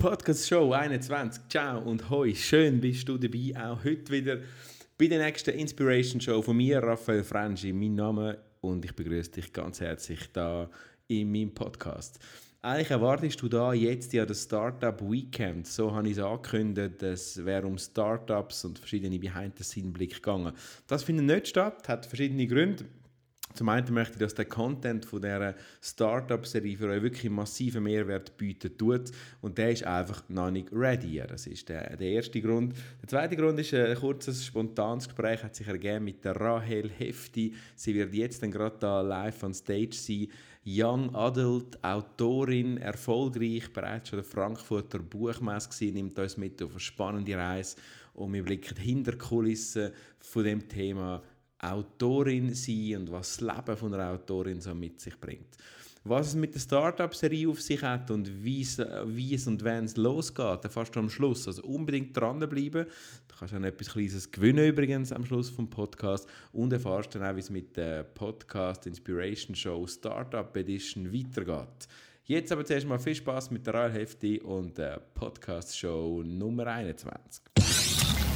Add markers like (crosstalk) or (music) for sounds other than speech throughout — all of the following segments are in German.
Podcast Show 21. Ciao und hoi, schön bist du dabei, auch heute wieder bei der nächsten Inspiration Show von mir, Raphael Frangi, mein Name und ich begrüße dich ganz herzlich da in meinem Podcast. Eigentlich erwartest du da jetzt ja das Startup Weekend. So habe ich es angekündigt. Es wäre um Startups und verschiedene Behind-the-Scene-Blick gegangen. Das findet nicht statt, hat verschiedene Gründe. Zum einen möchte ich, dass der Content von dieser Startup-Serie für euch wirklich massiven Mehrwert bieten tut. Und der ist einfach noch nicht ready. Das ist der, der erste Grund. Der zweite Grund ist ein kurzes, spontanes Gespräch, hat sich ergeben mit der Rahel Hefti. Sie wird jetzt dann gerade da live on Stage sein. Young Adult, Autorin, erfolgreich, bereits schon der Frankfurter Buchmesse gewesen, nimmt uns mit auf eine spannende Reise und wir blicken hinter die Kulissen von dem Thema Autorin sein und was das Leben von einer Autorin so mit sich bringt. Was es mit der Startup-Serie auf sich hat und wie es, und wann es losgeht, fast am Schluss. Also unbedingt dranbleiben. Du kannst auch etwas Kleines gewinnen übrigens am Schluss vom Podcast und erfährst dann auch, wie es mit der Podcast Inspiration Show Startup Edition weitergeht. Jetzt aber zuerst mal viel Spaß mit der Royal Hefti und der Podcast Show Nummer 21.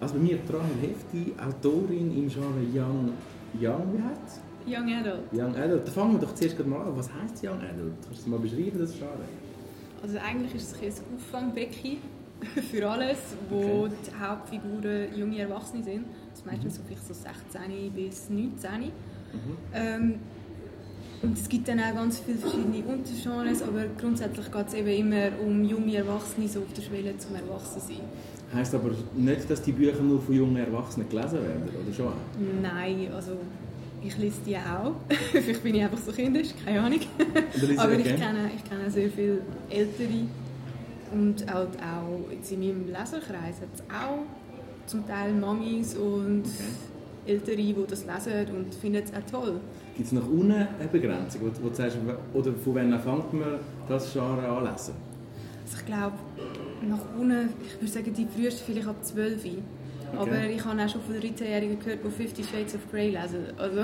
Also bei mir Rahel Hefti, Autorin im Genre Young, Young wie heißt Young Adult. Young Adult. Da fangen wir doch zuerst mal an. Was heisst Young Adult? Kannst du mal beschreiben, das Genre? Also eigentlich ist es ein Auffangbecken (laughs) für alles, wo okay. die Hauptfiguren junge Erwachsene sind. Das meistens mhm. so vielleicht so 16 bis 19. Mhm. Ähm, und es gibt dann auch ganz viele verschiedene Untergenres, aber grundsätzlich geht es eben immer um junge Erwachsene, so auf der Schwelle zum Erwachsensein. Heißt aber nicht, dass die Bücher nur von jungen Erwachsenen gelesen werden, oder schon? Nein, also ich lese die auch. (laughs) Vielleicht bin ich einfach so kindisch, keine Ahnung. aber ich kenne, ich kenne sehr viele Ältere und halt auch jetzt in meinem Leserkreis hat es auch zum Teil Mamis und okay. Ältere, die das lesen und finden es auch toll. Gibt es nach unten eine Begrenzung, wo, wo du sagst, oder von wann fängt man das Genre an lesen? Also ich glaube, nach unten, ich würde sagen, die früheste vielleicht ab 12 okay. Aber ich habe auch schon von 13-Jährigen gehört, die Fifty Shades of Grey lesen. Also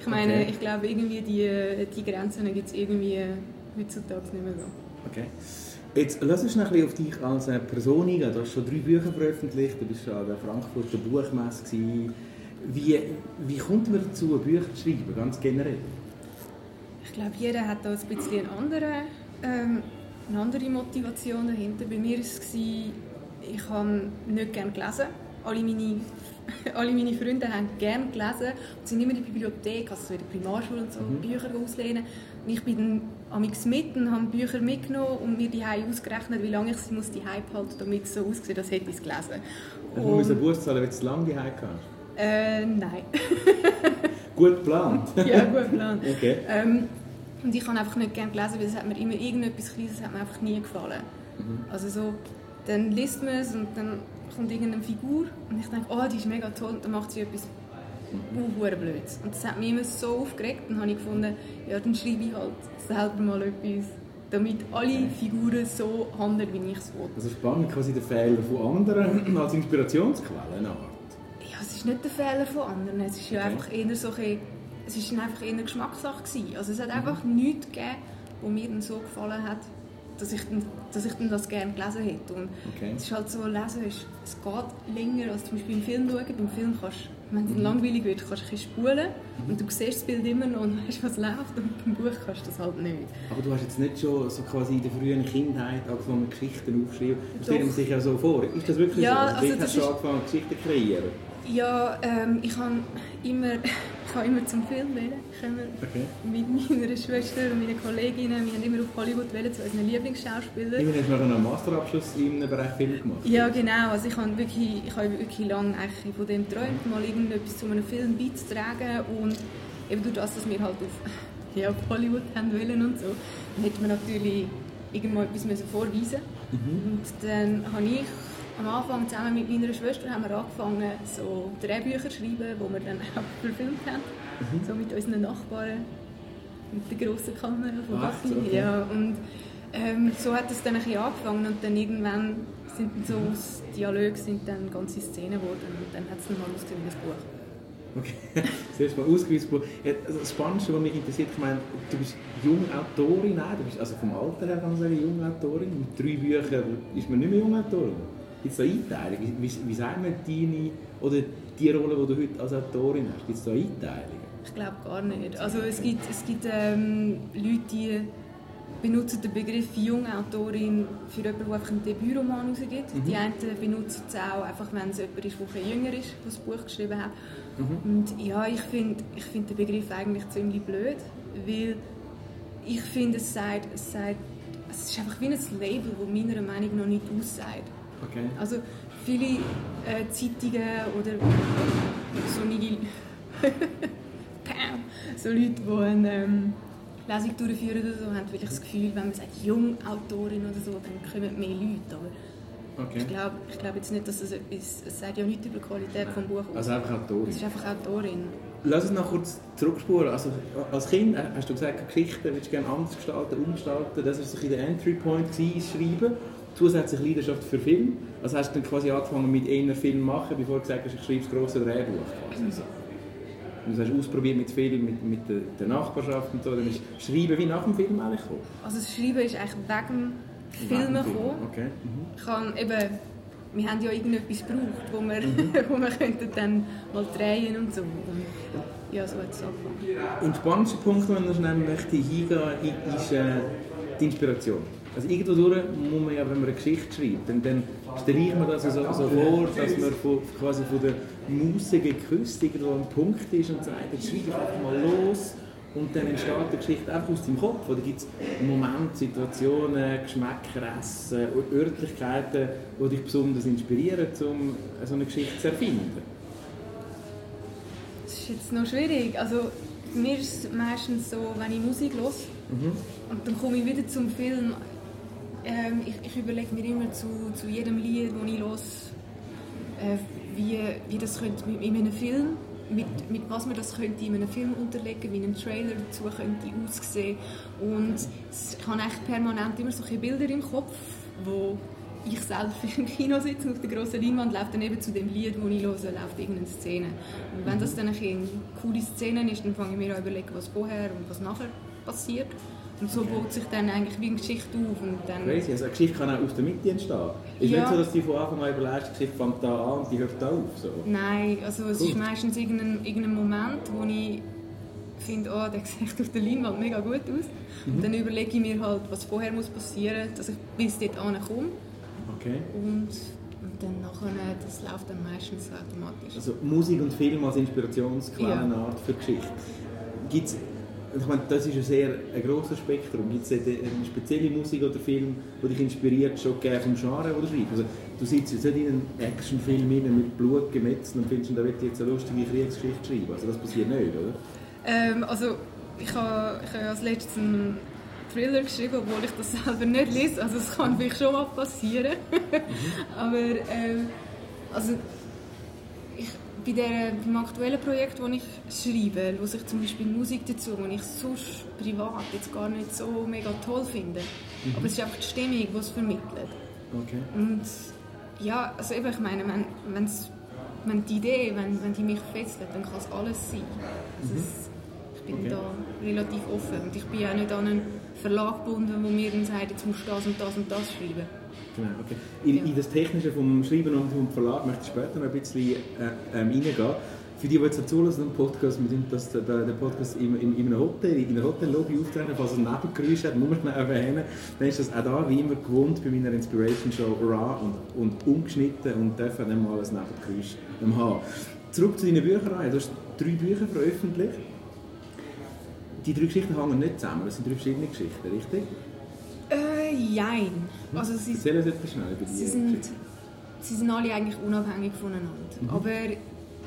ich meine, okay. ich glaube, irgendwie die, die Grenzen gibt es irgendwie heutzutage nicht mehr so. Okay. Jetzt lass uns noch ein bisschen auf dich als Person eingehen. Du hast schon drei Bücher veröffentlicht, du warst an der Frankfurter Buchmesse. Wie, wie kommt man dazu, Bücher zu schreiben, ganz generell? Ich glaube, jeder hat da ein bisschen einen anderen, ähm, eine andere Motivation dahinter. Bei mir war es, ich habe nicht gerne gelesen. Alle meine, (laughs) alle meine Freunde haben gerne gelesen und sind immer in der Bibliothek, also in der Primarschule und so, mhm. Bücher auslehnen. Und ich bin dann amix mit und habe Bücher mitgenommen und mir die ausgerechnet, wie lange ich sie muss die behalten, damit es so aussieht, als hätte ich es gelesen. Also du musst einen Bus zahlen, wenn du es lange die hast? Äh, nein. gut geplant? (laughs) ja, gut geplant. Okay. Ähm, und ich habe einfach nicht gerne gelesen, weil es hat mir immer irgendetwas Kleines hat mir einfach nie gefallen. Mhm. Also so, dann liest man es und dann kommt irgendeine Figur und ich denke, oh, die ist mega toll und dann macht sie etwas uh, blöd. Und das hat mich immer so aufgeregt und dann habe ich gefunden, ja, dann schreibe ich halt selber mal etwas damit alle Figuren so handeln, wie ich es will. Also spannend, quasi der Fehler von anderen (clears throat) als Inspirationsquelle ja, es ist nicht der Fehler von anderen. Es ist ja okay. einfach eher so ein, es ist einfach eher eine Geschmackssache gewesen. Also es hat mhm. einfach nichts gegeben, was mir dann so gefallen hat, dass ich, dann, dass ich dann das gerne gelesen hätte. Und okay. es ist halt so, lesen ist, es geht länger als zum Beispiel im Film schauen. Beim Film kannst wenn es mhm. langweilig wird, kannst du ein spulen mhm. und du siehst das Bild immer noch und (laughs) weißt, was läuft und beim Buch kannst du das halt nicht. Aber du hast jetzt nicht schon so quasi in der frühen Kindheit angefangen Geschichten aufschreiben. Das stellen sich ja so vor. Ist das wirklich ja, so? Also, hast du schon angefangen Geschichten zu kreieren? Ja, ähm, ich habe immer, ich habe immer zum Film wählen. Ich habe Okay. mit meiner Schwester und meinen Kolleginnen, wir haben immer auf Hollywood wählen zu unseren Lieblingsschauspielern. Immerhin hast du noch einen Masterabschluss in einem Bereich Film gemacht. Ja, genau. Also ich habe wirklich, ich habe wirklich lange eigentlich von dem geträumt, mal irgendetwas zu einem Film beizutragen. Und eben durch das, dass wir halt auf, (laughs) ja, auf Hollywood haben wollen und so, hätte man natürlich irgendwann etwas müssen vorweisen Und dann habe ich am Anfang zusammen mit meiner Schwester haben wir angefangen, so Drehbücher zu schreiben, die wir dann auch (laughs) verfilmt haben. So mit unseren Nachbarn, mit der grossen Kamera von so, okay. Ja, und ähm, so hat es dann ein bisschen angefangen und dann irgendwann sind dann so aus Dialogen sind dann ganze Szenen geworden und dann hat es dann mal ausgesehen wie ein Buch. Okay. (laughs) Zuerst mal ausgewiesen. Ja, also das Spannendste, was mich interessiert, ich meine, du bist junge Autorin, nein, du bist also vom Alter her kann man sagen, junge Autorin. Mit drei Büchern ist man nicht mehr junge Autorin. Gibt es da Einteilungen? Wie, wie sagen wir deine, oder die Rolle, die du heute als Autorin hast, gibt es da Einteilungen? Ich glaube gar nicht. Also es gibt, es gibt ähm, Leute, die benutzen den Begriff Jungautorin für jemanden, der einfach einen Debütroman rausgibt. Mhm. Die einen benutzen es auch einfach, wenn es jemand ist, der jünger ist, der das Buch geschrieben hat. Und ja, ich finde ich find den Begriff eigentlich ziemlich blöd, weil ich finde, es sagt, es sagt, es ist einfach wie ein Label, das meiner Meinung nach nicht aussagt. Okay. Also viele äh, Zeitungen oder so eine Pam, (laughs) so Leute, die eine ähm, Lesung durchführen oder so, haben wirklich das Gefühl, wenn man sagt Jungautorin oder so, dann kommen mehr Leute. Aber okay. ich glaube ich glaub jetzt nicht, dass es etwas, es sagt ja nichts über die Qualität des Buches. Also einfach Autorin. es ist einfach Autorin. Lass uns noch kurz zurückspulen. Also, als Kind äh, hast du gesagt, Geschichten willst du gerne anders gestalten, umgestalten. Das war so der Entry Point, gewesen, Schreiben. Zusätzlich Leidenschaft für Film. Also hast du dann quasi angefangen mit einem Film machen, bevor du gesagt hast, ich schreibe das grosse Drehbuch. Quasi. so. Und das hast du ausprobiert mit Film, mit, mit der, der Nachbarschaft und so. Dann ist Schreiben wie nach dem Film eigentlich gekommen. Also das Schreiben ist eigentlich wegen dem Film, gekommen. Okay. Mhm. Ich habe eben, wir haben ja irgendetwas gebraucht, wo wir, (laughs) wo wir könnten dann mal drehen und so. Ja, so hat es angefangen. Und der spannendste Punkt, wenn ich noch schnell möchte hingehen ist äh, die Inspiration. Also irgendwo muss man ja, wenn man eine Geschichte schreibt, dann, dann stelle ich mir das so, so vor, dass man von, quasi von der Muse geküsst irgendwo am Punkt ist und sagt, jetzt schreibe ich einfach mal los und dann entsteht die Geschichte einfach aus deinem Kopf. Oder gibt es Momente, Situationen, Geschmäcker, Essen, Örtlichkeiten, die dich besonders inspirieren, um so eine Geschichte zu erfinden? Das ist jetzt noch schwierig. Also, mir ist es meistens so, wenn ich Musik höre und dann komme ich wieder zum Film. Ähm, ich, ich überlege mir immer zu, zu jedem Lied, das ich höre, äh, wie, wie das könnte in einem Film, mit, mit was man das könnte in einem Film unterlegen, wie ein Trailer dazu könnte aussehen. Und ich habe echt permanent immer solche Bilder im Kopf, wo ich selbst (laughs) im Kino sitze auf der grossen Leinwand läuft dann eben zu dem Lied, das ich höre, läuft irgendeine Szene. Und wenn das dann eine coole Szene ist, dann fange ich mir an überlegen, was vorher und was nachher passiert. Und so baut sich dann eigentlich wie eine Geschichte auf. Und dann, Crazy. Also eine Geschichte kann auch aus der Mitte entstehen. Ist Ja. nicht so, dass du von Anfang an überlegst, die Geschichte fängt da an und die hört da auf. So. Nein, also es Cool. ist meistens irgendein, irgendein Moment, wo ich finde, oh, der (laughs) sieht auf der Leinwand mega gut aus. Und dann überlege ich mir halt, was vorher muss passieren muss, dass ich bis dort ankomme. Okay. Und, und dann nachher, das läuft dann meistens automatisch. Also Musik und Film als Inspirationsquellenart für Geschichte. Gibt's, ich meine, das ist ein sehr ein grosses Spektrum. Gibt es eine spezielle Musik oder Film, die dich inspiriert, schon gerne vom Genre, du schreibst? Also, du sitzt jetzt nicht in einem Actionfilm mit Blut gemetzt und findest, da ich jetzt eine lustige Kriegsgeschichte schreiben. Also das passiert nicht, oder? Ähm, also ich habe, ich habe als letztes einen Thriller geschrieben, obwohl ich das (laughs) selber nicht lese. Also es kann vielleicht schon mal passieren. (laughs) Aber ähm, also ich, bei der, beim aktuellen Projekt, das ich schreibe, höre ich zum Beispiel Musik dazu, die ich sonst privat jetzt gar nicht so mega toll finde. Aber es ist einfach die Stimmung, die es vermittelt. Okay. Und ja, also eben, ich meine, wenn, wenn's, wenn die Idee, wenn, wenn die mich fesselt, dann kann es alles sein. Also es, ich bin Okay. da relativ offen und ich bin auch nicht an einen Verlag gebunden, wo mir dann sagt, jetzt musst du das und das und das schreiben. Genau, okay. In, Ja. in das Technische vom Schreiben und vom Verlag möchte ich später noch ein bisschen äh, ähm, reingehen. Für die, die jetzt zulassen, den Podcast, wir sind das, der, der Podcast in, in, in einem Hotel, in einer Hotellobby auftreten, falls es ein Nebengeräusch hat, muss man (laughs) schnell erwähnen. Dann ist das auch da, wie immer, gewohnt bei meiner Inspiration Show raw und, und ungeschnitten und dürfen dann mal ein Nebengeräusch haben. zurück zu deinen Büchern. Du hast drei Bücher veröffentlicht. Die drei Geschichten hängen nicht zusammen, das sind drei verschiedene Geschichten, richtig? Jein. Also sie, Erzähl uns etwas schnell über die sie, sind, sie sind alle eigentlich unabhängig voneinander. Mhm. Aber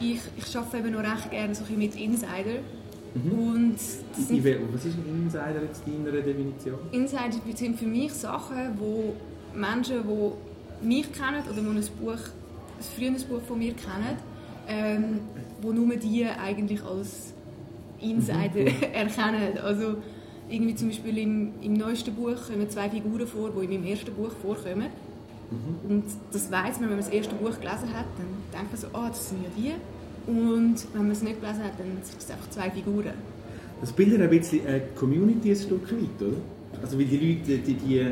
ich, ich arbeite eben noch recht gerne so mit Insider. Mhm. Und sind, Was ist ein Insider jetzt in deiner Definition? Insider sind für mich Sachen, wo Menschen, die mich kennen oder die ein Buch, ein früheres Buch von mir kennen, ähm, wo nur die eigentlich als Insider (laughs) erkennen. Also irgendwie zum Beispiel im, im neuesten Buch kommen zwei Figuren vor, die in meinem ersten Buch vorkommen. Und das weiß man, wenn man das erste Buch gelesen hat, dann denkt man so, ah, das sind ja die. Und wenn man es nicht gelesen hat, dann sind es einfach zwei Figuren. Das bildet ein bisschen eine Community ein Stück weit, oder? Also weil die Leute, die, die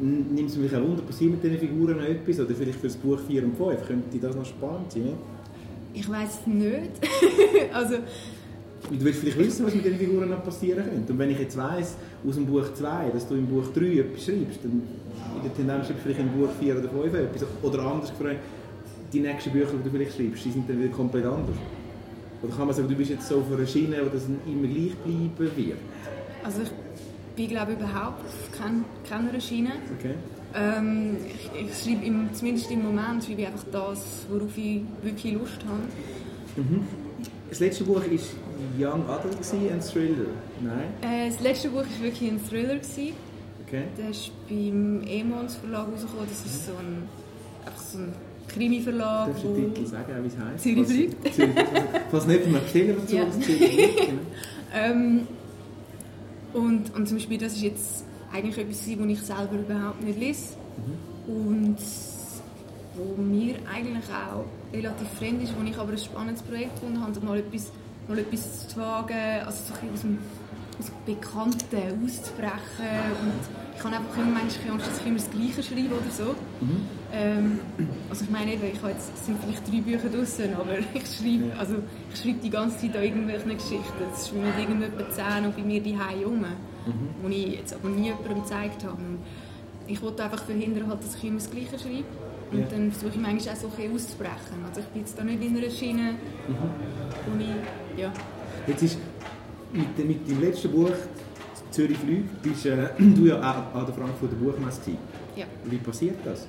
nimmt es mich auch Wunder, passiert mit diesen Figuren noch etwas? Oder vielleicht für das Buch 4 und 5, könnte das noch spannend sein? Ich weiß es nicht. (laughs) also, Du willst vielleicht wissen, was mit diesen Figuren noch passieren könnte. Und wenn ich jetzt weiss, aus dem Buch 2, dass du im Buch 3 etwas schreibst, dann in der Tendenz schreibst du vielleicht im Buch 4 oder 5 etwas. Oder anders gefragt, die nächsten Bücher, die du vielleicht schreibst, die sind dann wieder komplett anders. Oder kann man sagen, du bist jetzt so auf einer Schiene, wo das immer gleich bleiben wird? also ich bin glaube überhaupt auf kein, keiner Schiene. Okay? Ähm, ich, ich schreibe im, zumindest im Moment schreibe ich einfach das, worauf ich wirklich Lust habe. Das letzte Buch war Young Adult gewesen, ein Thriller. Nein? Äh, das letzte Buch war wirklich ein Thriller. Gewesen. Okay. Der ist beim Emons Verlag rausgekommen. Das ist so ein, einfach so ein Krimi-Verlag. Darfst du den Titel sagen, wie es heisst? Zürich. Falls- Zürich fliegt. Falls nicht, mal erzählen dazu, Ja. genau. (laughs) Ähm, und, und zum Beispiel, das ist jetzt eigentlich etwas, was ich selber überhaupt nicht lese. Und wo mir eigentlich auch relativ fremd ist, wo ich aber ein spannendes Projekt gefunden habe, mal etwas, mal etwas zu wagen, also so ein aus dem, aus dem Bekannten auszubrechen. Und ich habe einfach immer manchmal Angst, dass ich immer das Gleiche schreibe oder so. Ähm, also ich meine, eben, ich habe jetzt, es sind vielleicht drei Bücher draussen, aber (laughs) ich schreibe, Ja. also ich schreibe die ganze Zeit an irgendwelchen Geschichten. Das ist mit irgendjemandem zehn und bei mir die rum, wo ich jetzt aber nie jemandem gezeigt habe. Und ich wollte einfach verhindern, halt, dass ich immer das Gleiche schreibe. Und Ja. dann versuche ich manchmal auch so ein auszubrechen. Also ich bin jetzt da nicht in einer Schiene, wo ich, ja, Jetzt ist mit, mit deinem letzten Buch Zürich fliegt, bist äh, (clears throat) du ja auch an der Frankfurter Buchmesse gewesen. ja. Wie passiert das?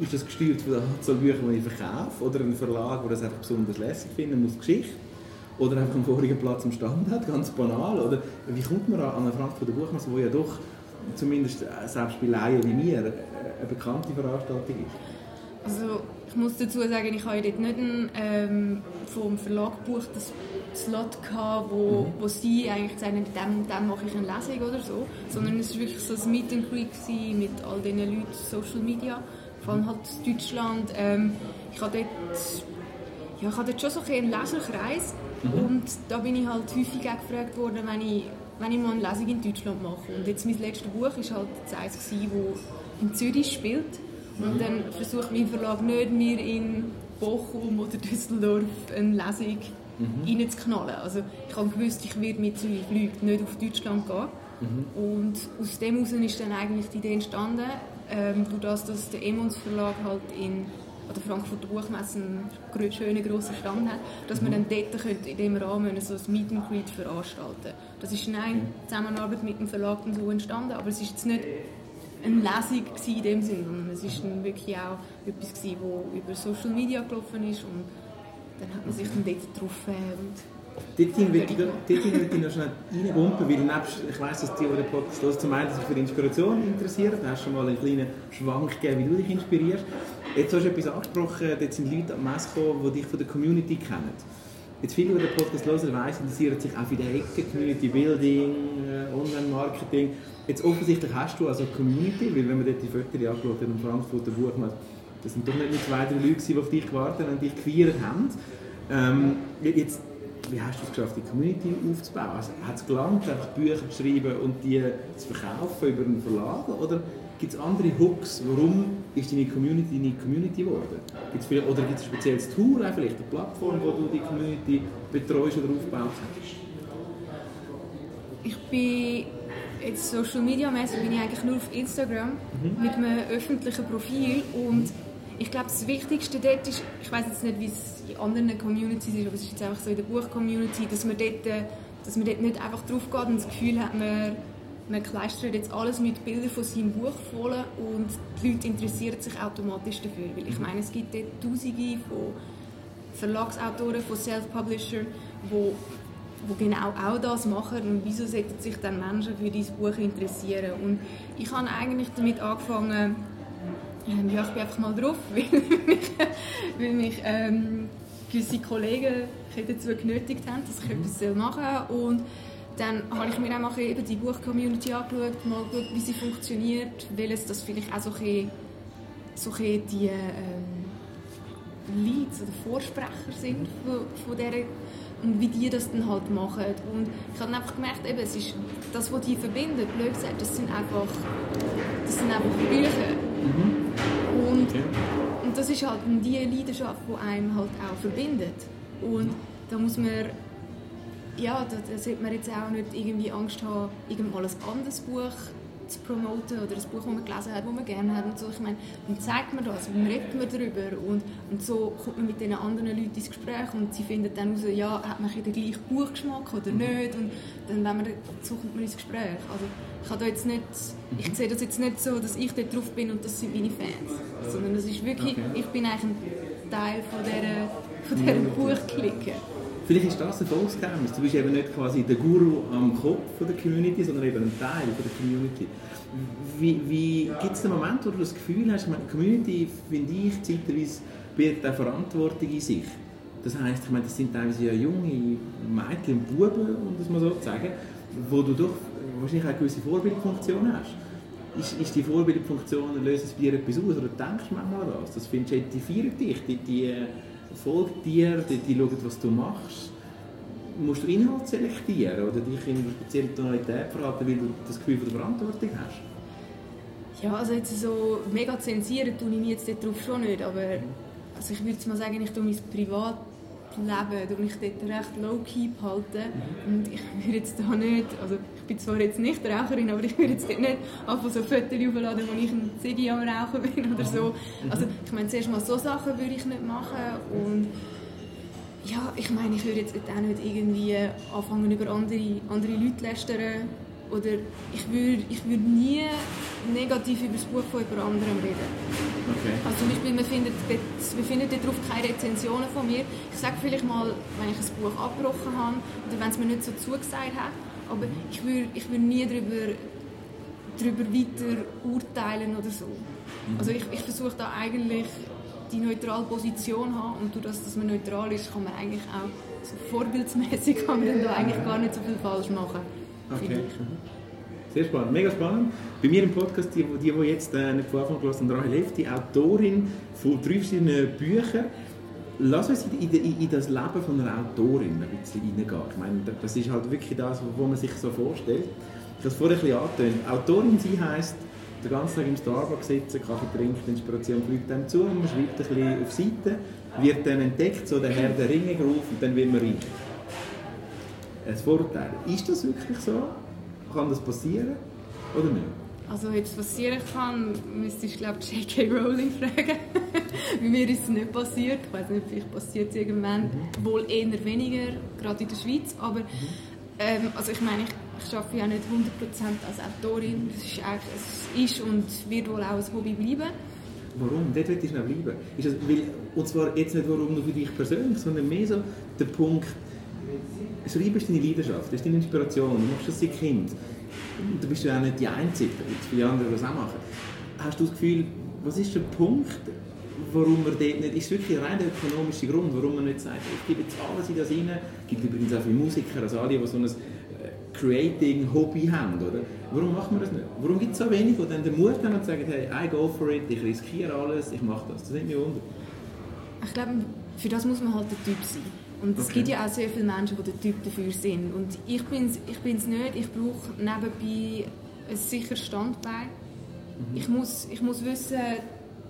Ist das gesteuert von (laughs) der Anzahl Bücher, die ich verkaufe? Oder ein Verlag, der das einfach besonders lässig findet, muss Geschichte? Oder einfach einen vorigen Platz am Stand hat, (laughs) ganz banal? Oder wie kommt man an eine Frankfurter Buchmesse, die ja doch, zumindest äh, selbst bei Laien wie mir, äh, eine bekannte Veranstaltung ist? Also ich muss dazu sagen, ich habe dort nicht einen, ähm, vom Verlag gebucht, das Slot gehabt, wo, wo sie eigentlich gesagt haben, dem, dem mache ich eine Lesung oder so, sondern es war wirklich so ein Meet and Greet mit all diesen Leuten, Social Media, vor allem halt Deutschland. Ähm, ich habe dort, ja, ich dort schon so ein einen Leserkreis und da bin ich halt häufig auch gefragt worden, wenn ich, wenn ich mal eine Lesung in Deutschland mache. Und jetzt mein letztes Buch war halt das eins, das in Zürich spielt. Und dann versucht mein Verlag nicht, mir in Bochum oder Düsseldorf eine Lesung reinzuknallen. Also ich habe gewusst, ich werde mit Zürich fliegt nicht auf Deutschland gehen. Und aus dem heraus ist dann eigentlich die Idee entstanden, ähm, durch das, dass der Emons Verlag halt in an der Frankfurter Buchmesse einen schönen grossen Stand hat, dass man dann dort könnte in dem Rahmen so ein Meet and Greet veranstalten Das ist nein Zusammenarbeit mit dem Verlag und so entstanden, aber es ist jetzt nicht eine Lesung in dem Sinne, sondern es ist dann wirklich auch etwas gewesen, wo über Social Media gelaufen ist und dann hat man sich dann dort getroffen und Dorthin will ich, noch schnell reinbumpen, weil nebst, ich weiss, dass die, die den Podcast hören, zum einen sich für Inspiration interessieren. Du hast schon mal einen kleinen Schwank gegeben, wie du dich inspirierst. Jetzt hast du etwas angesprochen, dort sind Leute am Mess gekommen, die dich von der Community kennen. Jetzt viele, die den Podcast hören, weiss, interessieren sich auch für die Ecke, Community Building, äh, Online-Marketing. Jetzt offensichtlich hast du also Community, weil wenn man dort die Fotos angeschaut hat am Frankfurter Buchmesse, das sind doch nicht nur zwei, drei Leute, die auf dich gewartet und dich gefeiert haben. Ähm, jetzt, wie hast du es geschafft, die Community aufzubauen? Also, hat es gelangt, einfach Bücher zu schreiben und die zu verkaufen über einen Verlag? Oder gibt es andere Hooks? Warum ist deine Community deine Community geworden? Gibt's vielleicht, oder gibt es ein spezielles Tool, auch vielleicht eine Plattform, wo du die Community betreust oder aufgebaut hast? Ich bin jetzt Social Media mäßig bin ich eigentlich nur auf Instagram mit einem öffentlichen Profil und ich glaube, das Wichtigste dort ist, ich weiß jetzt nicht, wie es in anderen Communities ist, aber es ist jetzt einfach so in der Buch-Community, dass man dort, äh, dass man dort nicht einfach drauf geht und das Gefühl hat, man, man kleistert jetzt alles mit Bildern von seinem Buch voll und die Leute interessieren sich automatisch dafür. Weil ich meine, es gibt dort Tausende von Verlagsautoren, von Self-Publisher, wo wo genau auch das machen und wieso sollten sich dann Menschen für dieses Buch interessieren und ich habe eigentlich damit angefangen ähm, ja, ich bin einfach mal drauf, (laughs) weil mich, weil mich ähm, gewisse Kollegen dazu genötigt haben, dass ich etwas machen soll. Und dann habe ich mir auch mal eben die Buch-Community angeschaut, mal geschaut, wie sie funktioniert, welches das vielleicht auch so, ein so ein die ähm, Leads oder Vorsprecher sind von, von dieser und wie die das dann halt machen. Und ich habe einfach gemerkt, eben, es ist das, was die verbindet, blöd gesagt, das sind einfach, das sind einfach Bücher. Mhm. Und, okay. und das ist halt die Leidenschaft, die einem halt auch verbindet. Und da muss man, ja, da, da sollte man jetzt auch nicht irgendwie Angst haben, irgendwann ein anderes Buch zu promoten oder ein Buch, das man gelesen hat, das man gerne hat und so. Ich meine, dann zeigt man das, dann redet man darüber und, und so kommt man mit den anderen Leuten ins Gespräch und sie finden dann raus, ja, hat man den gleichen Buchgeschmack oder nicht und dann wenn man, so kommt man ins Gespräch. Also ich, habe da jetzt nicht, ich sehe das jetzt nicht so, dass ich dort drauf bin und das sind meine Fans, sondern es ist wirklich, okay. ich bin eigentlich ein Teil von dieser, von dieser Buchklicke. Vielleicht ist das ein Erfolgsgeheimnis. Du bist eben nicht quasi der Guru am Kopf der Community, sondern eben ein Teil der Community. Wie, wie gibt es einen Moment, wo du das Gefühl hast, die Community, finde ich, zeitweise birgt auch Verantwortung in sich. Das heisst, ich meine, das sind teilweise ja junge Mädchen und Buben, um das mal so zu sagen, wo du doch wahrscheinlich auch gewisse Vorbildfunktion hast. Ist, ist die Vorbildfunktion, löst es bei dir etwas aus oder denkst du manchmal an das? Das findest du, die feiern dich, die, die folgt dir, die, die schauen, was du machst. Musst du Inhalt selektieren oder dich in einer speziellen Tonalität verhalten, weil du das Gefühl von der Verantwortung hast? Ja, also jetzt so mega zensieren tue ich mich jetzt darauf schon nicht, aber also ich würde mal sagen, ich tue mein Privat Leben, da ich dort recht low-key behalten. Und ich würde jetzt da nicht, also ich bin zwar jetzt nicht Raucherin, aber ich würde jetzt dort nicht einfach so Fotos aufladen, wo ich ein Ziggy am Rauchen bin oder so. Also ich meine, zuerst mal so Sachen würde ich nicht machen und ja, ich meine, ich würde jetzt auch nicht irgendwie anfangen, über andere, andere Leute lästern oder ich würde ich würd nie negativ über das Buch von jemand anderem reden. Okay. Also zum Beispiel, man findet, man findet darauf keine Rezensionen von mir. Ich sage vielleicht mal, wenn ich ein Buch abgebrochen habe oder wenn es mir nicht so zugesagt hat, aber ich würde ich würd nie darüber, darüber weiter urteilen oder so. Mhm. Also ich, ich versuche da eigentlich die neutrale Position haben und durch das, dass man neutral ist, kann man eigentlich auch so vorbildsmäßig kann man da eigentlich gar nicht so viel falsch machen. Okay. Sehr spannend, mega spannend. Bei mir im Podcast, die, die, die jetzt äh, nicht von Anfang gelassen haben, Rahel Hefti, Autorin von drei verschiedenen Büchern. Lass uns in, in, in, das Leben von einer Autorin ein bisschen reingehen. Ich meine, das ist halt wirklich das, was man sich so vorstellt. Ich habe es vorher ein bisschen angetönt. Autorin sein heisst, den ganzen Tag im Starbucks sitzen, Kaffee trinken, Inspiration fliegt einem zu, man schreibt ein bisschen auf Seite, wird dann entdeckt, so der Herr der Ringe gerufen und dann wird man reich ein Vorurteil. Ist das wirklich so? Kann das passieren oder nicht? Also ob es passieren kann, müsste ich glaube J.K. Rowling fragen. (laughs) Bei mir ist es nicht passiert. Ich weiß nicht, vielleicht passiert es irgendwann. Mhm. Wohl eher weniger, gerade in der Schweiz. Aber mhm. ähm, also ich meine, ich, ich arbeite ja nicht 100% als Autorin. Es ist, es ist und wird wohl auch ein Hobby bleiben. Warum? Dort willst du noch bleiben. Ist das, weil, und zwar jetzt nicht warum nur für dich persönlich, sondern mehr so der Punkt, Schreiben ist deine Leidenschaft, das ist deine Inspiration, du machst das seit Kind. Du bist ja auch nicht die Einzige, es viele andere, die das auch machen. Hast du das Gefühl, was ist der Punkt, warum man dort nicht, ist es wirklich ein rein ökonomischer Grund, warum man nicht sagt, ich gebe jetzt alles in das rein, es gibt übrigens auch viele Musiker, also alle, die so ein äh, Creating-Hobby haben, oder? Warum macht man das nicht? Warum gibt es so wenig, die dann den Mut haben und sagen, hey, I go for it, ich riskiere alles, ich mache das. Das nimmt mich wunder. Ich glaube, für das muss man halt der Typ sein. Und es okay. gibt ja auch sehr viele Menschen, die der Typ dafür sind. Und ich bin es ich bin's nicht. Ich brauche nebenbei ein sicheres Standbein. Mhm. Ich, muss, ich muss wissen,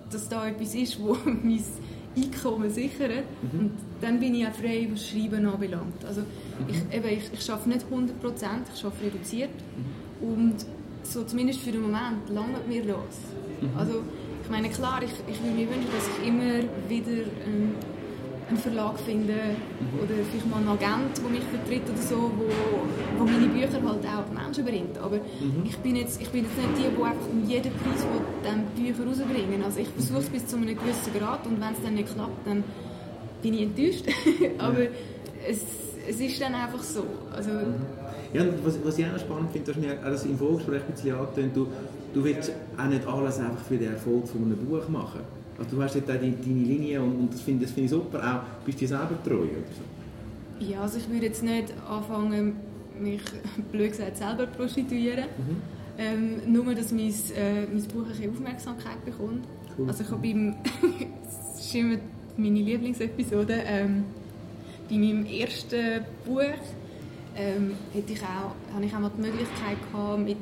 dass da etwas ist, wo (laughs) mein Einkommen sichert. Mhm. Und dann bin ich auch frei, was Schreiben anbelangt. Also mhm. ich, eben, ich, ich arbeite nicht 100 Prozent, ich arbeite reduziert. Mhm. Und so zumindest für den Moment langt mir das. Mhm. Also meine, klar, ich, ich würde mir wünschen, dass ich immer wieder ähm, einen Verlag finde mhm. oder vielleicht mal einen Agent, der mich vertritt oder so, wo, wo meine Bücher halt auch die Menschen bringt. Aber mhm. ich, bin jetzt, ich bin jetzt nicht die, die einfach um jeden Preis dann Bücher rausbringen. Also ich versuche es bis zu einem gewissen Grad und wenn es dann nicht klappt, dann bin ich enttäuscht. (laughs) Aber es, es ist dann einfach so. Also, ja, was, was ich auch spannend finde, du hast mir das im Vorgespräch ein bisschen angetönt, du, du willst auch nicht alles einfach für den Erfolg von einem Buch machen. Also du hast auch deine, deine Linie und, und das finde find ich super. Auch, bist du dir selber treu oder so? Ja, also ich würde jetzt nicht anfangen, mich (laughs) blöd gesagt selber prostituieren. Mhm. Ähm, nur, dass mein, äh, mein Buch ein Aufmerksamkeit bekommt. Cool. Also ich habe beim... das ist immer meine Lieblingsepisode. Ähm, bei meinem ersten Buch ähm, hätte ich auch, habe ich auch mal die Möglichkeit gehabt, mit,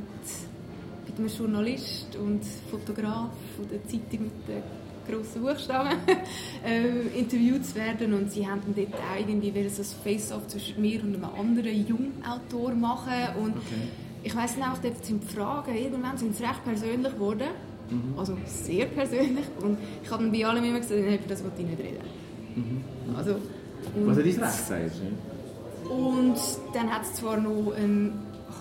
mit einem Journalist und Fotograf von der Zeitung mit den grossen Buchstaben (laughs) äh, interviewt zu werden und sie haben dann dort auch irgendwie ein Face-Off zwischen mir und einem anderen Jungautor machen und okay. ich weiss nicht, auch dort sind die Fragen, irgendwann sind sie recht persönlich geworden, mhm. also sehr persönlich und ich habe dann bei allem immer gesagt, über das wollte ich nicht reden. Mhm. Also, Was er dein Recht sagst, und dann hat es zwar noch eine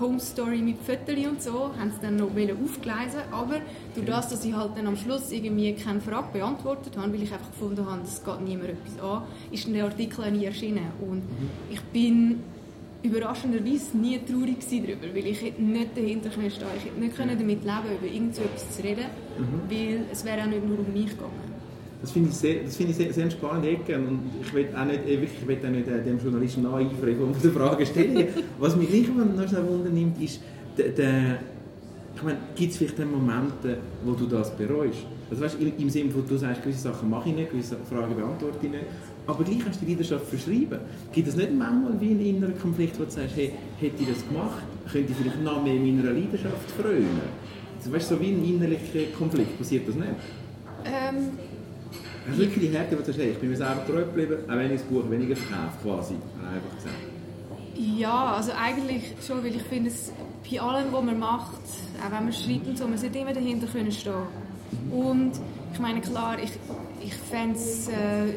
Home Story mit Fotos und so, haben sie dann noch aufgelesen, aber durch das, dass ich halt dann am Schluss irgendwie keine Frage beantwortet habe, weil ich einfach gefunden habe, das geht niemand etwas an, ist der Artikel nie erschienen. Und mhm. ich bin überraschenderweise nie traurig darüber, weil ich hätte nicht dahinter stehen Ich hätte nicht damit leben über irgendetwas zu reden, mhm. weil es wäre auch nicht nur um mich gegangen. Das finde ich sehr, das finde ich sehr, sehr spannende und ich will auch nicht, ich will auch nicht äh, dem Journalisten nacheifern, der die Frage stellen. Was mich gleich noch so wundernimmt, ist, der, der ich meine, gibt es vielleicht Momente, wo du das bereust? Also weißt, im, Sinne von, du sagst, gewisse Sachen mache ich nicht, gewisse Fragen beantworte ich nicht, aber gleich hast du die Leidenschaft verschrieben. Gibt es nicht manchmal wie einen inneren Konflikt, wo du sagst, hey, hätte ich das gemacht, könnte ich vielleicht noch mehr meiner Leidenschaft frönen? Also, weißt so wie ein innerlicher Konflikt, passiert das nicht? Ähm, wirklich die Härte, die du sagst, ich bin mir selber treu geblieben, auch wenn ich das Buch weniger verkaufe, quasi, einfach gesagt. Ja, also eigentlich schon, weil ich finde, es bei allem, was man macht, auch wenn man schreibt und so, man sollte immer dahinter können stehen. Und ich meine, klar, ich, ich fände es äh,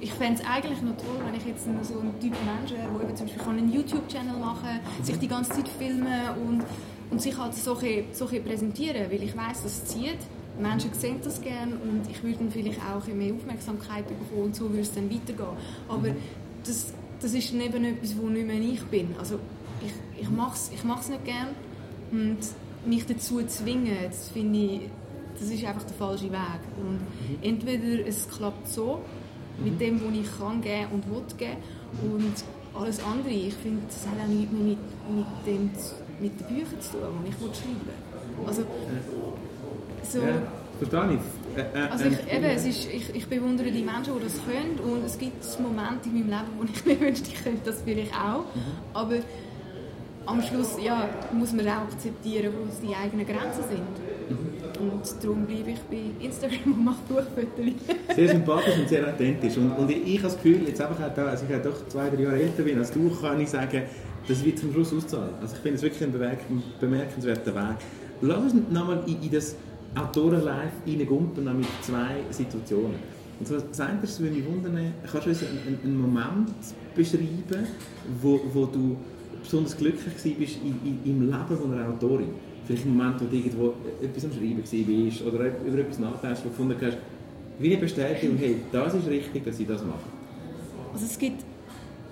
ich fände es eigentlich noch toll, wenn ich jetzt so ein Typ Mensch wäre, der zum Beispiel einen YouTube-Channel machen kann, sich die ganze Zeit filmen und, und sich halt so, so präsentieren weil ich weiß, dass es zieht. Menschen sehen das gerne und ich würde dann vielleicht auch mehr Aufmerksamkeit bekommen und so würde es dann weitergehen. Aber das, das ist dann eben etwas, wo nicht mehr ich bin. Also ich, ich mache es ich nicht gerne und mich dazu zwingen, das finde ich, das ist einfach der falsche Weg. Und entweder es klappt so, mit dem, was ich kann geben und will geben und alles andere, ich finde, das hat auch nichts mehr mit, mit, dem, mit den Büchern zu tun, die ich schreiben Also, so, ja, verstehe ich. Äh, äh, also ich, eben, es ist, ich, ich bewundere die Menschen, die das können und es gibt Momente in meinem Leben, wo ich (laughs) mir wünschte, ich könnte das vielleicht auch. Mhm. Aber am Schluss ja, muss man auch akzeptieren, wo die eigenen Grenzen sind. Mhm. Und darum bleibe ich bei Instagram und mache Buchfotos. Sehr (laughs) sympathisch und sehr authentisch. Und, und ich, ich habe das Gefühl, jetzt einfach, als ich doch zwei, drei Jahre älter bin als du, kann ich sagen, das wird zum Schluss auszahlen. Also ich finde es wirklich ein bemerkenswerter Weg. Lass uns nochmal in, in das Autoren-Live reingumpen mit zwei Situationen. Und zwar, das eine ist, würde mich wundern, kannst du uns einen, einen Moment beschreiben, wo, wo du besonders glücklich warst in, in, im Leben von einer Autorin? Vielleicht ein Moment, wo du irgendwo etwas am Schreiben warst oder über etwas nachdenkst, wo du gefunden hast, wie eine Bestätigung, hey, das ist richtig, dass ich das mache. Also es gibt,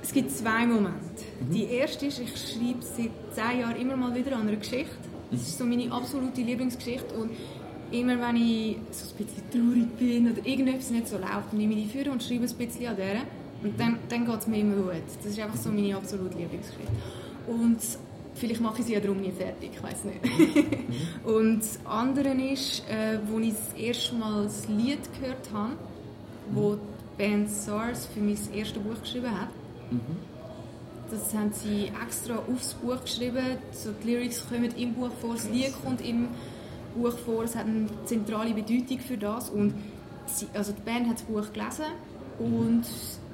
es gibt zwei Momente. Mhm. Die erste ist, ich schreibe seit zehn Jahren immer mal wieder an einer Geschichte. Das ist so meine absolute Lieblingsgeschichte und immer wenn ich so ein bisschen traurig bin oder irgendetwas nicht so läuft, nehme ich die Führer und schreibe ein bisschen an der. Und dann, dann geht es mir immer gut. Das ist einfach so meine absolute Lieblingsgeschichte. Und vielleicht mache ich sie ja darum nie fertig, ich weiß nicht. (laughs) und das andere ist, äh, wo ich das erste Mal das Lied gehört habe, wo die Band SARS für mein erstes Buch geschrieben hat. Das haben sie extra aufs Buch geschrieben. So die Lyrics kommen im Buch vor, das Lied kommt im Buch vor, es hat eine zentrale Bedeutung für das und sie, also die Band hat das Buch gelesen und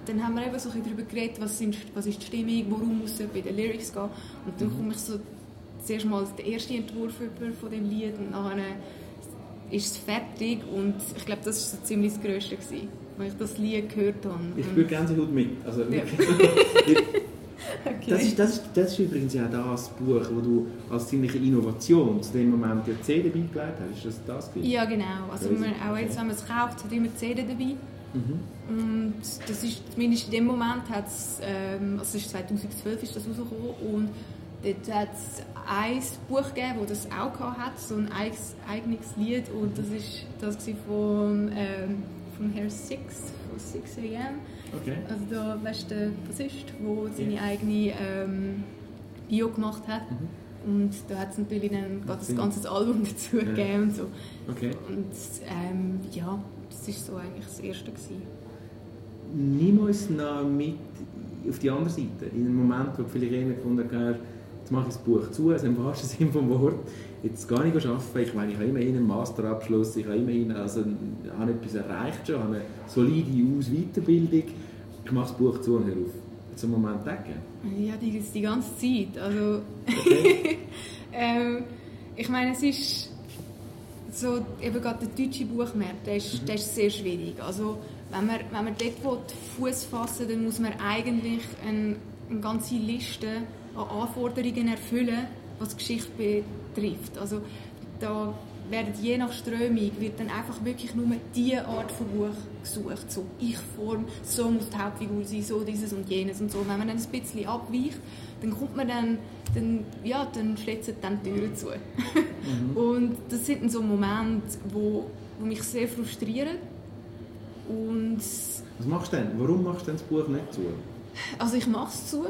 dann haben wir eben so ein darüber geredet, was, sind, was ist die Stimmung, worum muss es bei den Lyrics gehen und dann komme ich so zuerst mal den ersten Entwurf über von dem Lied und nachher ist es fertig und ich glaube, das war so ziemlich das Größte, gewesen, als ich das Lied gehört habe. Ich spüre Gänsehaut mit. Also, Ja. (laughs) Das, Okay. ist, das, ist, das ist übrigens ja das Buch, wo du als ziemliche Innovation zu dem Moment die CD beigelegt hast. Ist das das gewesen? Ja, genau. Also man, auch jetzt, wenn man es kauft, hat immer die CD dabei. Mhm. Und das ist, zumindest in dem Moment hat es, ähm, also ist 2012 ist das rausgekommen und dort hat es ein Buch gegeben, das das auch hat, so ein eigenes, Lied und das ist das von, ähm, von Hair 6, von 6 AM. Okay. Also da, weißt du, der Bassist, der seine Ja. eigene ähm, Bio gemacht hat. Und da hat es natürlich dann gerade ein ganzes Album (laughs) dazu Ja. gegeben und so. okay. Und ähm, ja, das war so eigentlich das Erste. Gewesen. Nimm uns noch mit auf die andere Seite. In einem Moment, wo du vielleicht eher gefunden hast, jetzt mache ich das Buch zu, also im wahrsten (laughs) Sinne vom Wort, jetzt gar nicht arbeiten. Ich meine, ich habe immerhin einen Masterabschluss, ich habe immerhin also, ich habe etwas erreicht schon, habe eine solide Aus- Weiterbildung. Ich mache das Buch zu und hör auf. Jetzt einen Moment denken. Ja, die, die ganze Zeit. Also, Okay? (laughs) ähm, ich meine, es ist so, eben gerade der deutsche Buchmarkt, der ist, der ist sehr schwierig. Also, wenn man, wenn man dort Fuß fassen will, dann muss man eigentlich eine, eine ganze Liste an Anforderungen erfüllen, was die Geschichte betrifft. Also, da werden je nach Strömung wird dann einfach wirklich nur diese Art von Buch gesucht. So Ich-Form, so muss die Hauptfigur sein, so dieses und jenes und so. Wenn man dann ein bisschen abweicht, dann kommt man dann, dann, ja, dann schlitzen dann die Türen zu. (laughs) Und das sind dann so Momente, wo, wo mich sehr frustrieren. Und Was machst du denn? Warum machst du denn das Buch nicht zu? also ich mache es zu.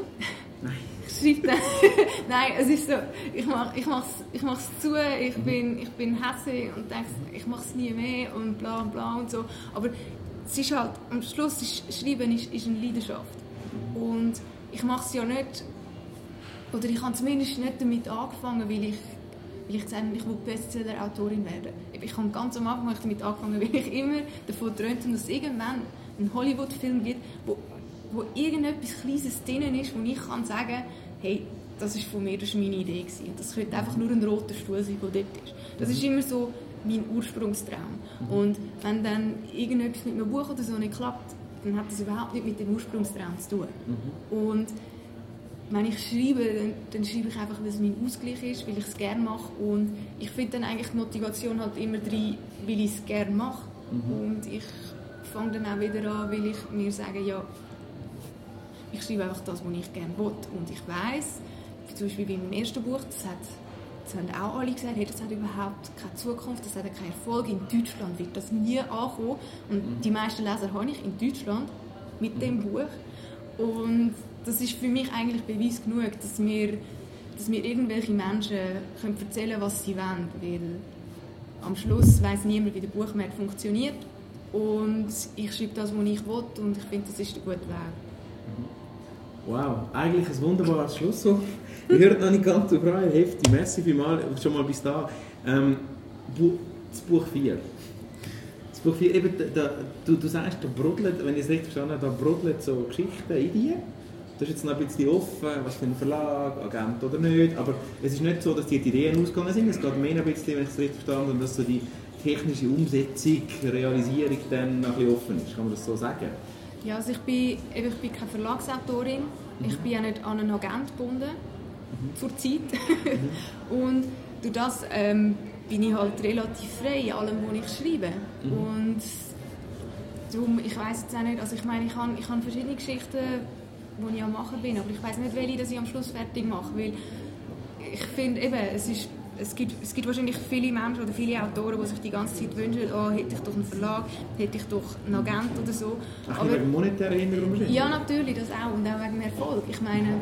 Nein. Schreibe dann, (laughs) nein, es ist so, ich mache ich mach's, ich mach's zu, ich bin, ich bin hässlich und denke, ich mache es nie mehr und bla bla und so. Aber es ist halt, am Schluss ist Schreiben ist, ist eine Leidenschaft. Und ich mache es ja nicht, oder ich habe zumindest nicht damit angefangen, weil ich, weil ich gesagt habe, ich will Bestseller-Autorin werden. Ich habe ganz am Anfang damit angefangen, (laughs) weil ich immer davon träumte, dass es irgendwann einen Hollywood-Film gibt, wo, wo irgendetwas Kleines drin ist, wo ich kann sagen hey, das ist von mir, das war meine Idee. Gewesen. Das könnte einfach nur ein roter Stuhl sein, der dort ist. Das ist immer so mein Ursprungstraum. Und wenn dann irgendetwas mit einem Buch oder so nicht klappt, dann hat das überhaupt nicht mit dem Ursprungstraum zu tun. Und wenn ich schreibe, dann, dann schreibe ich einfach, weil es mein Ausgleich ist, weil ich es gerne mache. Und ich finde dann eigentlich die Motivation halt immer drin, weil ich es gerne mache. Und ich fange dann auch wieder an, weil ich mir sage, ja, ich schreibe einfach das, was ich gerne will. Und ich weiß, zum Beispiel bei meinem ersten Buch, das, hat, das haben auch alle gesagt, hey, das hat überhaupt keine Zukunft, das hat keinen Erfolg. In Deutschland wird das nie ankommen. Und die meisten Leser habe ich in Deutschland mit dem Buch. Und das ist für mich eigentlich Beweis genug, dass mir, dass mir irgendwelche Menschen können erzählen können, was sie wollen. Weil am Schluss weiß niemand, wie der Buchmarkt funktioniert. Und ich schreibe das, was ich will. Und ich finde, das ist der gute Weg. Wow, eigentlich ein wunderbares Schlusswort. Ich höre noch nicht ganz auf rein. Heftig, merci vielmals schon mal bis da. Ähm, das Buch 4. Das Buch 4, eben, da, du, du sagst, da brodelt, wenn ich es richtig verstanden habe, da brodelt so Geschichten in dir. Das ist jetzt noch ein bisschen offen, was für ein Verlag, Agent oder nicht. Aber es ist nicht so, dass die Ideen ausgegangen sind. Es geht mehr ein bisschen, wenn ich es richtig verstanden habe, dass so die technische Umsetzung, Realisierung dann noch ein bisschen offen ist. Kann man das so sagen? Ja, also ich bin, ich bin keine Verlagsautorin. Ich bin auch nicht an einen Agent gebunden. Zurzeit. (laughs) Und durch das ähm, bin ich halt relativ frei in allem, was ich schreibe. Und darum, ich weiß jetzt auch nicht, also ich meine, ich habe, ich habe verschiedene Geschichten, die ich am machen bin, aber ich weiß nicht, welche dass ich am Schluss fertig mache, weil ich finde eben, es ist es gibt, es gibt wahrscheinlich viele Menschen oder viele Autoren, die sich die ganze Zeit wünschen, oh, hätte ich doch einen Verlag, hätte ich doch einen Agent oder so. Ach, aber, wegen monetären Hintergrund? Ja, natürlich, das auch. Und auch wegen Erfolg. Ich meine,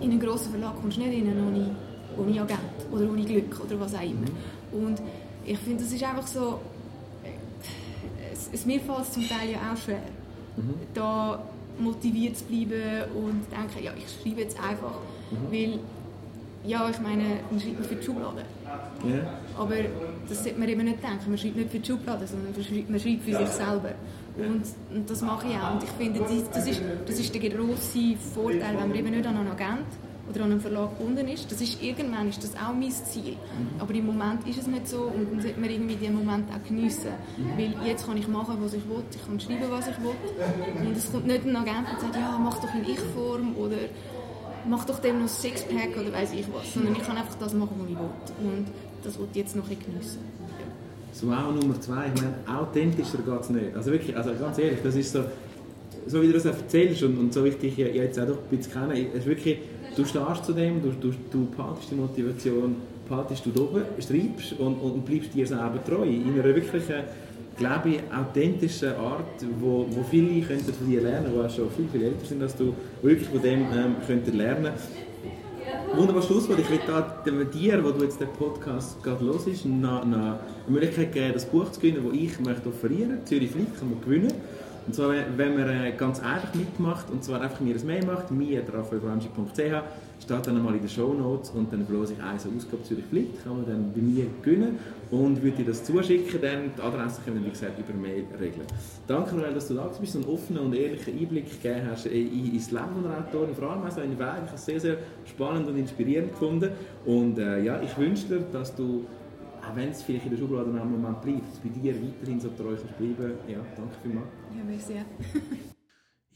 in einen grossen Verlag kommst du nicht rein ohne, ohne Agent oder ohne Glück oder was auch immer. Und ich finde, das ist einfach so... Es, es, mir fällt es zum Teil ja auch schwer, da motiviert zu bleiben und zu denken, ja, ich schreibe jetzt einfach, weil... Ja, ich meine, man schreibt nicht für die Schublade. Ja. Aber das sollte man eben nicht denken. Man schreibt nicht für die Schublade, sondern man schreibt, für sich selber. Und, und das mache ich auch. Und ich finde, das, das, ist, das ist der grosse Vorteil, wenn man eben nicht an einen Agent oder an einem Verlag gebunden ist. Das ist irgendwann ist das auch mein Ziel. Aber im Moment ist es nicht so und dann sollte man irgendwie den Moment auch geniessen. Weil jetzt kann ich machen, was ich will, ich kann schreiben, was ich will. Und es kommt nicht ein Agent und sagt, ja, mach doch in Ich-Form oder mach doch dem noch Sixpack oder weiß ich was. Sondern ich kann einfach das machen, was ich will. Und das will ich jetzt noch geniessen. So auch Nummer zwei, ich meine, authentischer geht es nicht. Also wirklich, also ganz ehrlich, das ist so, so wie du das erzählst und, und so wie ich dich jetzt auch ein bisschen kenne, ist wirklich, du stehst zu dem, du, du, du behaltest die Motivation, behaltest du da oben, schreibst und, und bleibst dir selber treu. In einer wirklichen, glaube ich, authentischen Art, wo, wo viele könnten von dir lernen, die schon viel, viel älter sind als du, wirklich von dem ähm, könnten lernen Wunderbares Schlusswort. Ich möchte dir, wo du jetzt den Podcast gerade los ist, die Möglichkeit geben, das Buch zu gewinnen, das ich möchte offerieren möchte. Zürich Fliegt kann man gewinnen. Und zwar, wenn man äh, ganz einfach mitmacht, und zwar einfach mir ein Mail macht, mir.raphaelfranchi.ch, steht dann einmal in den Show Notes und dann verlose ich eine Ausgabe Zürich Fliegt, kann man dann bei mir gewinnen und würde dir das zuschicken, dann die Adresse können wir, wie gesagt, über Mail regeln. Danke, Noel, dass du da bist und einen offenen und ehrlichen Einblick gegeben hast ins Leben der Autorin, vor allem also in Weg. Ich habe es sehr, sehr spannend und inspirierend gefunden und äh, ja, ich wünsche dir, dass du auch wenn es vielleicht in der Schublade noch einen Moment bleibt, bei dir weiterhin so treu kannst bleiben. Ja, danke vielmals. Ja, merci.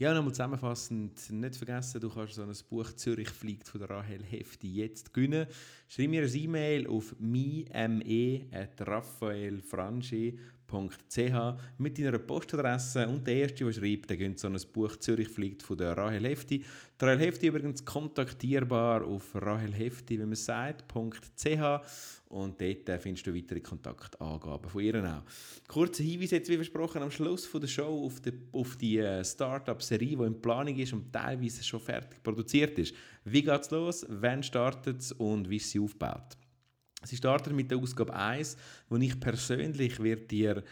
Ja, nochmal zusammenfassend, nicht vergessen, du kannst so ein Buch «Zürich fliegt» von der Rahel Hefti jetzt gewinnen. Schreib mir ein E-Mail auf me.raphaelfranchi.ch mit deiner Postadresse und der Erste, der schreibt, der gönnt so ein Buch «Zürich fliegt» von der Rahel Hefti. Die Rahel Hefti übrigens kontaktierbar auf rahelhefti, wie man sagt, .ch und dort äh, findest du weitere Kontaktangaben von ihr auch. Kurzer Hinweis jetzt, wie versprochen, am Schluss von der Show auf die, auf die äh, Startup-Serie, die in Planung ist und teilweise schon fertig produziert ist. Wie geht es los, wann startet es und wie ist sie aufgebaut? Sie startet mit der Ausgabe 1, wo ich persönlich wird dir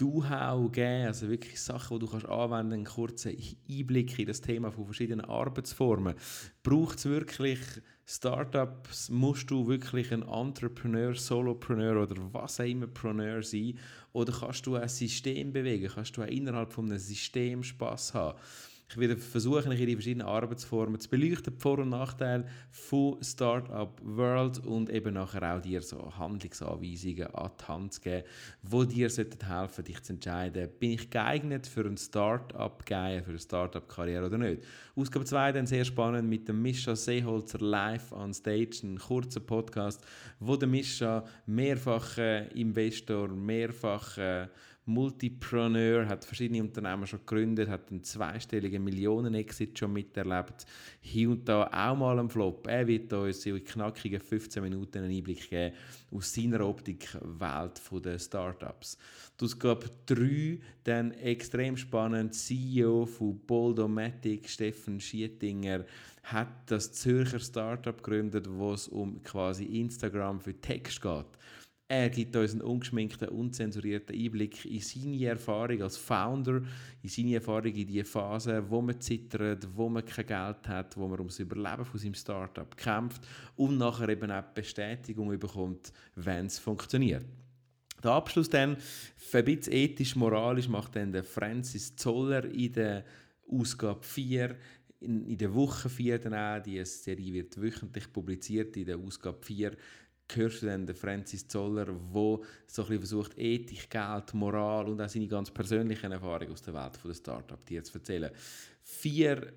Do-How geben, also wirklich Sachen, die du kannst anwenden einen kurzen Einblick in das Thema von verschiedenen Arbeitsformen. Braucht es wirklich Startups, musst du wirklich ein Entrepreneur, Solopreneur oder was auch immer Preneur sein oder kannst du ein System bewegen, kannst du auch innerhalb von einem System Spaß haben. Ich werde versuchen, die verschiedenen Arbeitsformen zu beleuchten, die Vor- und Nachteile von Startup World und eben nachher auch dir so Handlungsanweisungen an die Hand zu geben, die dir helfen sollten, dich zu entscheiden, bin ich geeignet für ein Startup gehen, für eine Startup-Karriere oder nicht. Ausgabe 2 dann sehr spannend mit dem Mischa Seeholzer live on stage, ein kurzer Podcast, wo der Mischa mehrfacher Investor, mehrfacher Multipreneur, hat verschiedene Unternehmen schon gegründet, hat einen zweistelligen Millionen-Exit schon miterlebt. Hier und da auch mal am Flop. Er wird uns in knackigen 15 Minuten einen Einblick geben aus seiner Optikwelt der Startups. Das gab drei, dann extrem spannend, CEO von Boldomatic, Steffen Schietinger, hat das Zürcher Startup gegründet, wo es um quasi Instagram für Text geht. Er gibt uns einen ungeschminkten, unzensurierten Einblick in seine Erfahrung als Founder, in seine Erfahrung in die Phase, wo man zittert, wo man kein Geld hat, wo man ums Überleben von seinem Startup kämpft und nachher eben auch Bestätigung bekommt, wenn es funktioniert. Der Abschluss dann, ein bisschen ethisch-moralisch, macht dann der Francis Zoller in der Ausgabe 4 in, in der Woche 4 dann auch, die Serie wird wöchentlich publiziert, in der Ausgabe 4 hörst du dann den Francis Zoller, der so versucht, Ethik, Geld, Moral und auch seine ganz persönlichen Erfahrungen aus der Welt der Startup dir zu erzählen. Vier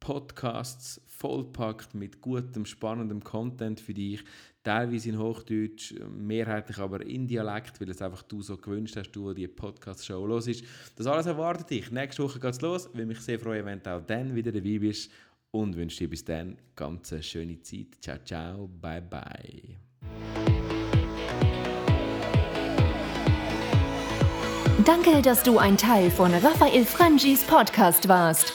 Podcasts vollpackt mit gutem, spannendem Content für dich. Teilweise in Hochdeutsch, mehrheitlich aber in Dialekt, weil es einfach du so gewünscht hast, du die Podcast-Show los ist. Das alles erwartet dich. Nächste Woche geht es los. Ich würde mich sehr freuen, wenn du auch dann wieder dabei bist und wünsche dir bis dann ganz eine schöne Zeit. Ciao, ciao, bye, bye. Danke, dass du ein Teil von Raphael Frangis Podcast warst.